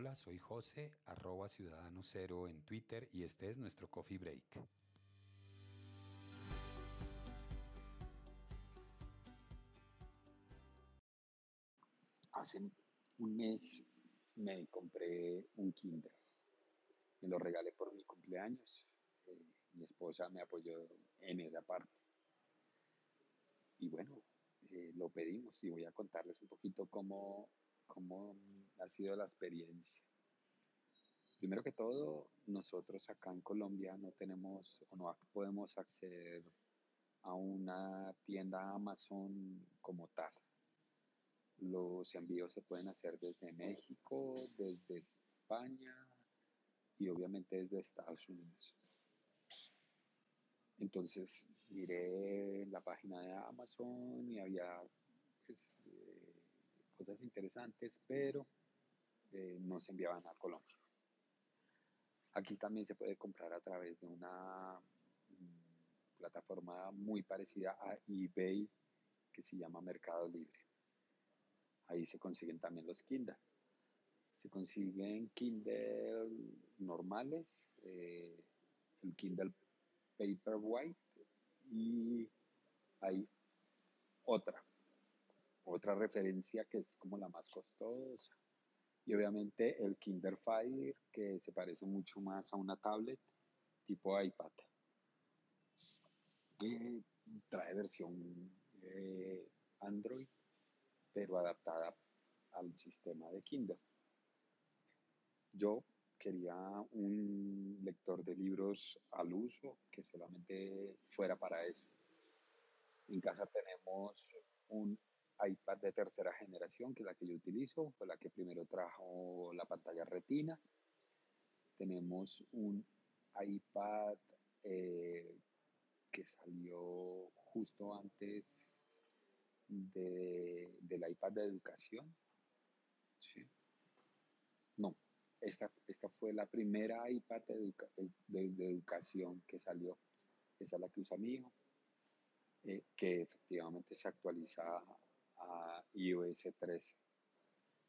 Hola, soy José, arroba ciudadano cero en Twitter y este es nuestro Coffee Break. Hace un mes me compré un Kindle. Me lo regalé por mi cumpleaños. Eh, mi esposa me apoyó en esa parte. Y bueno, eh, lo pedimos y voy a contarles un poquito cómo, cómo ha sido la experiencia. Primero que todo, nosotros acá en Colombia no tenemos o no podemos acceder a una tienda Amazon como tal. Los envíos se pueden hacer desde México, desde España y obviamente desde Estados Unidos. Entonces miré la página de Amazon y había eh, cosas interesantes, pero eh, no se enviaban a Colombia. Aquí también se puede comprar a través de una mm, plataforma muy parecida a eBay que se llama Mercado Libre. Ahí se consiguen también los Kindle. Se consiguen Kindle normales, eh, el Kindle Paperwhite y hay otra, otra referencia que es como la más costosa. Y obviamente el Kindle Fire que se parece mucho más a una tablet tipo iPad. Que trae versión eh, Android, pero adaptada al sistema de Kindle. Yo quería un lector de libros al uso que solamente fuera para eso. En casa tenemos un tercera generación, que es la que yo utilizo, fue la que primero trajo la pantalla retina. Tenemos un iPad eh, que salió justo antes de, del iPad de educación. No, esta, esta fue la primera iPad de, educación que salió. Esa es la que usa mi hijo, eh, que efectivamente se actualiza a iOS 13.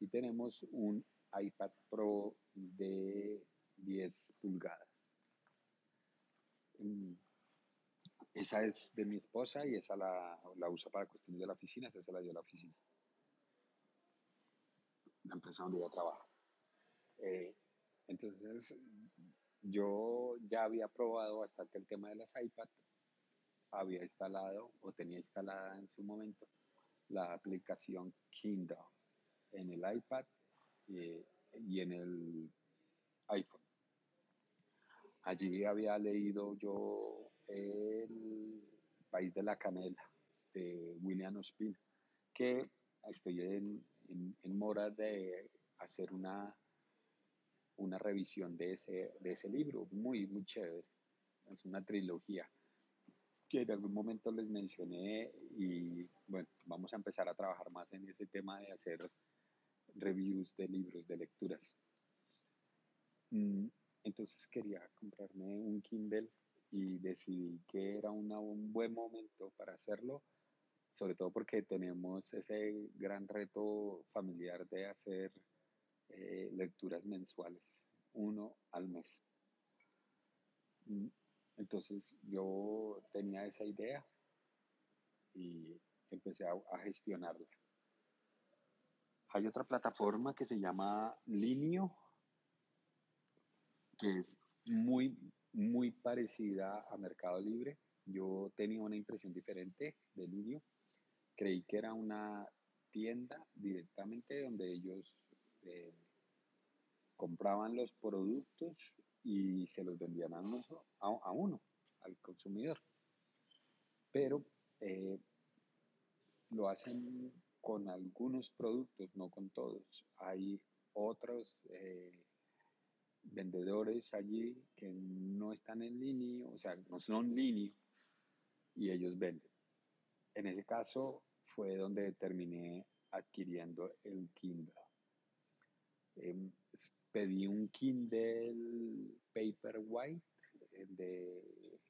Y tenemos un iPad Pro de 10 pulgadas. Mm, esa es de mi esposa y esa la, la usa para cuestiones de la oficina, esa se la dio a la oficina. La empresa donde ella trabaja. Eh, entonces, yo ya había probado bastante el tema de las iPad, había instalado o tenía instalada en su momento la aplicación Kindle en el iPad y en el iPhone. Allí había leído yo El País de la Canela de William Ospina, que estoy en, en mora de hacer una una revisión de ese, de ese libro, muy, muy chévere. Es una trilogía que en algún momento les mencioné y bueno, vamos a empezar a trabajar más en ese tema de hacer reviews de libros, de lecturas. Mm, entonces quería comprarme un Kindle y decidí que era un buen momento para hacerlo, sobre todo porque tenemos ese gran reto familiar de hacer eh, lecturas mensuales, uno al mes. Entonces yo tenía esa idea y empecé a, gestionarla. Hay otra plataforma que se llama Linio, que es muy, muy parecida a Mercado Libre. Yo tenía una impresión diferente de Linio. Creí que era una tienda directamente donde ellos eh, compraban los productos y se los vendían a uno, al consumidor. Pero eh, lo hacen con algunos productos, no con todos. Hay otros eh, vendedores allí que no están en línea, o sea, no son línea y ellos venden. En ese caso fue donde terminé adquiriendo el Kindle. Em, pedí un Kindle Paperwhite de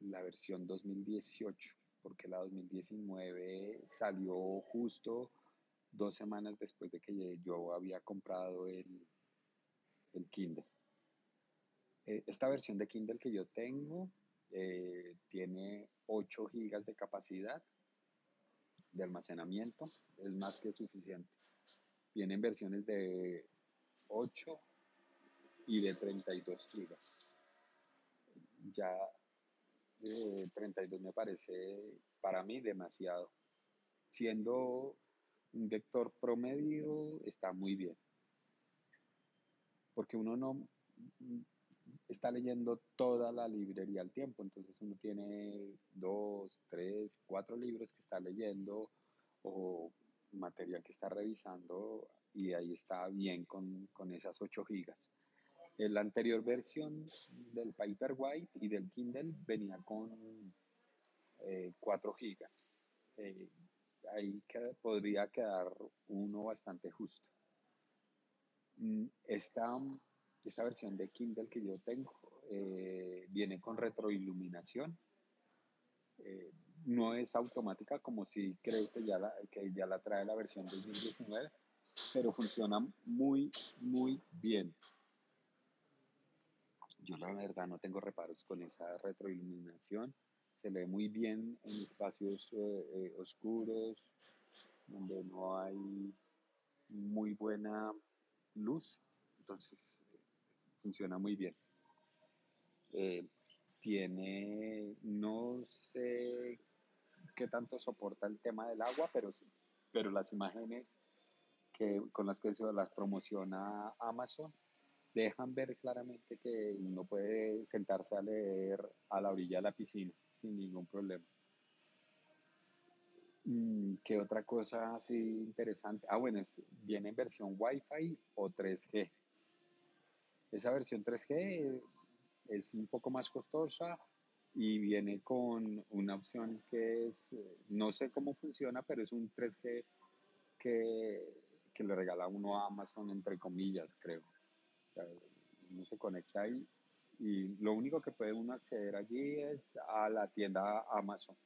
la versión 2018, porque la 2019 salió justo dos semanas después de que yo había comprado el, el Kindle. Eh, esta versión de Kindle que yo tengo eh, tiene 8 GB de capacidad de almacenamiento, es más que suficiente. Vienen versiones de 8 y de 32 GB. Ya 32 me parece para mí demasiado. Siendo un vector promedio está muy bien. Porque uno no está leyendo toda la librería al tiempo, entonces uno tiene dos, tres, cuatro libros que está leyendo o material que está revisando y ahí está bien con, con esas 8 gigas. La anterior versión del Paperwhite y del Kindle venía con 4 eh, gigas. Eh, ahí podría quedar uno bastante justo. Mm, esta, esta versión de Kindle que yo tengo eh, viene con retroiluminación. no es automática como si creo que ya, la, que ya la trae la versión 2019, pero funciona muy, muy bien. Yo la verdad no tengo reparos con esa retroiluminación. Se lee muy bien en espacios eh, eh, oscuros, donde no hay muy buena luz. Entonces funciona muy bien. Eh, tiene, no sé qué tanto soporta el tema del agua, pero pero las imágenes que, con las que se las promociona Amazon dejan ver claramente que uno puede sentarse a leer a la orilla de la piscina sin ningún problema. Mm, ¿Qué otra cosa así interesante? Ah, bueno, viene en versión Wi-Fi o 3G. Esa versión 3G es un poco más costosa y viene con una opción que es, no sé cómo funciona, pero es un 3G que, que le regala uno a Amazon, entre comillas, creo uno se conecta ahí y lo único que puede uno acceder allí es a la tienda Amazon.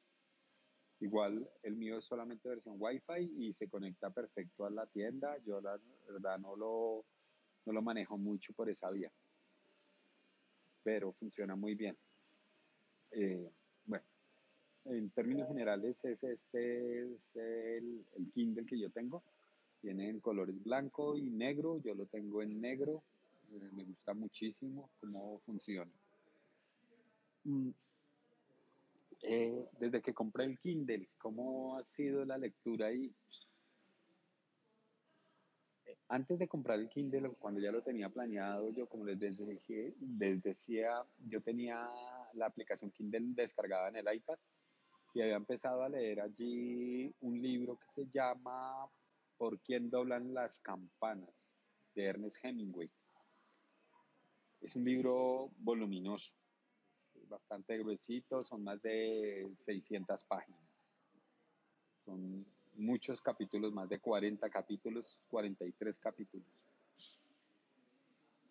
Igual el mío es solamente versión Wi-Fi y se conecta perfecto a la tienda. Yo la verdad no lo, no lo manejo mucho por esa vía, pero funciona muy bien. Eh, bueno, en términos generales es este es el Kindle que yo tengo. Tiene en colores blanco y negro. Yo lo tengo en negro me gusta muchísimo cómo funciona. Mm, eh, desde que compré el Kindle, ¿cómo ha sido la lectura ahí? Eh, antes de comprar el Kindle, cuando ya lo tenía planeado, yo como les decía, les decía, yo tenía la aplicación Kindle descargada en el iPad y había empezado a leer allí un libro que se llama ¿Por quién doblan las campanas? de Ernest Hemingway. Es un libro voluminoso, bastante gruesito, son más de 600 páginas. Son muchos capítulos, más de 40 capítulos, 43 capítulos.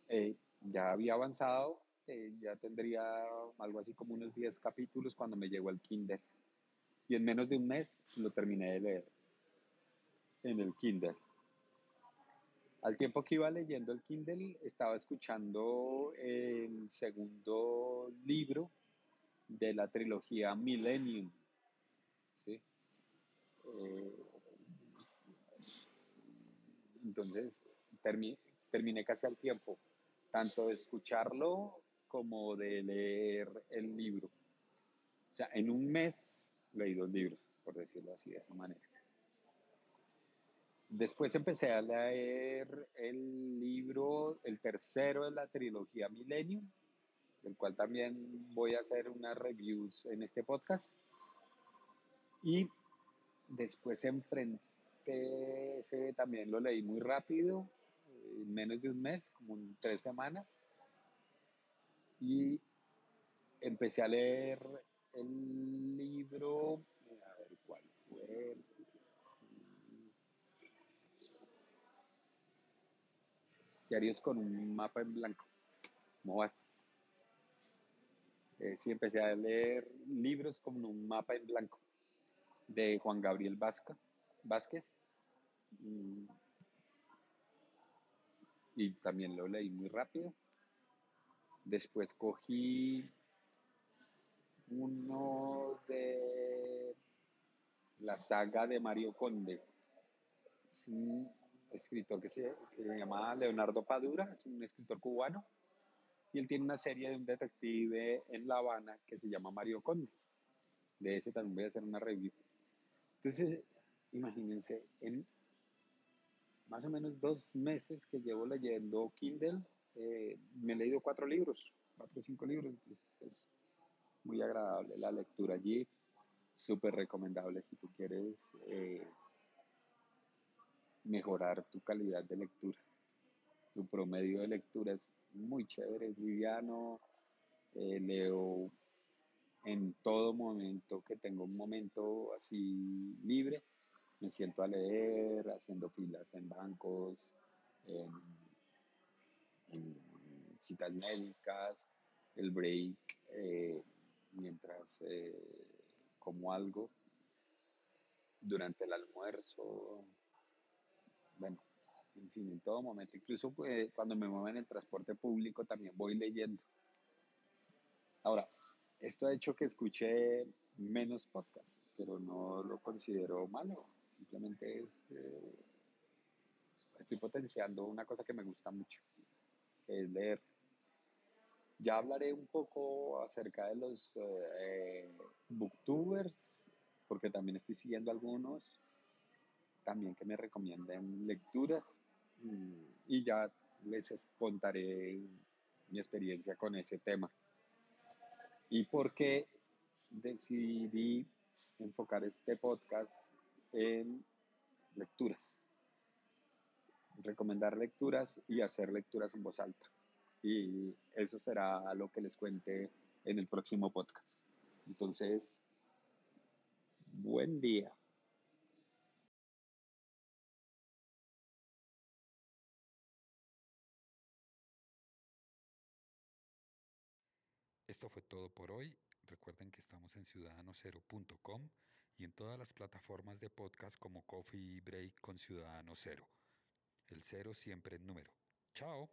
Eh, ya había avanzado, eh, ya tendría algo así como unos 10 capítulos cuando me llegó el Kindle. Y en menos de un mes lo terminé de leer en el Kindle. Al tiempo que iba leyendo el Kindle, estaba escuchando el segundo libro de la trilogía Millennium. ¿sí? Eh, entonces, terminé casi al tiempo, tanto de escucharlo como de leer el libro. O sea, en un mes leí dos libros, por decirlo así, de esa manera. Después empecé a leer el libro, el tercero de la trilogía Millennium, del cual también voy a hacer unas reviews en este podcast. Y después enfrenté, ese también lo leí muy rápido, en menos de un mes, como en tres semanas. Y empecé a leer el libro, a ver cuál fue, diarios con un mapa en blanco. ¿Cómo vas? Eh, sí, empecé a leer libros con un mapa en blanco de Juan Gabriel Vázquez. mm, y también lo leí muy rápido. Después cogí uno de la saga de Mario Conde. Un escritor que se, que se llama Leonardo Padura, es un escritor cubano. Y él tiene una serie de un detective en La Habana que se llama Mario Conde. De ese también voy a hacer una review. Entonces, imagínense, en más o menos dos meses que llevo leyendo Kindle, eh, me he leído cuatro libros, cuatro o cinco libros, entonces es muy agradable la lectura allí, súper recomendable si tú quieres eh, mejorar tu calidad de lectura. Tu promedio de lectura es muy chévere, es liviano, eh, leo en todo momento que tengo un momento así libre, me siento a leer, haciendo filas en bancos, en, citas médicas, el break, eh, mientras eh, como algo, durante el almuerzo, bueno, en fin, en todo momento, incluso pues, cuando me muevo en el transporte público también voy leyendo. Ahora, esto ha hecho que escuche menos podcasts, pero no lo considero malo, simplemente eh, estoy potenciando una cosa que me gusta mucho, que es leer. Ya hablaré un poco acerca de los eh, booktubers, porque también estoy siguiendo algunos, también que me recomienden lecturas y ya les contaré mi experiencia con ese tema. ¿Y por qué decidí enfocar este podcast en lecturas? Recomendar lecturas y hacer lecturas en voz alta y eso será lo que les cuente en el próximo podcast. Entonces, buen día. Esto fue todo por hoy. Recuerden que estamos en ciudadanocero.com y en todas las plataformas de podcast como Coffee Break con Ciudadano Cero. El cero siempre en número. Chao.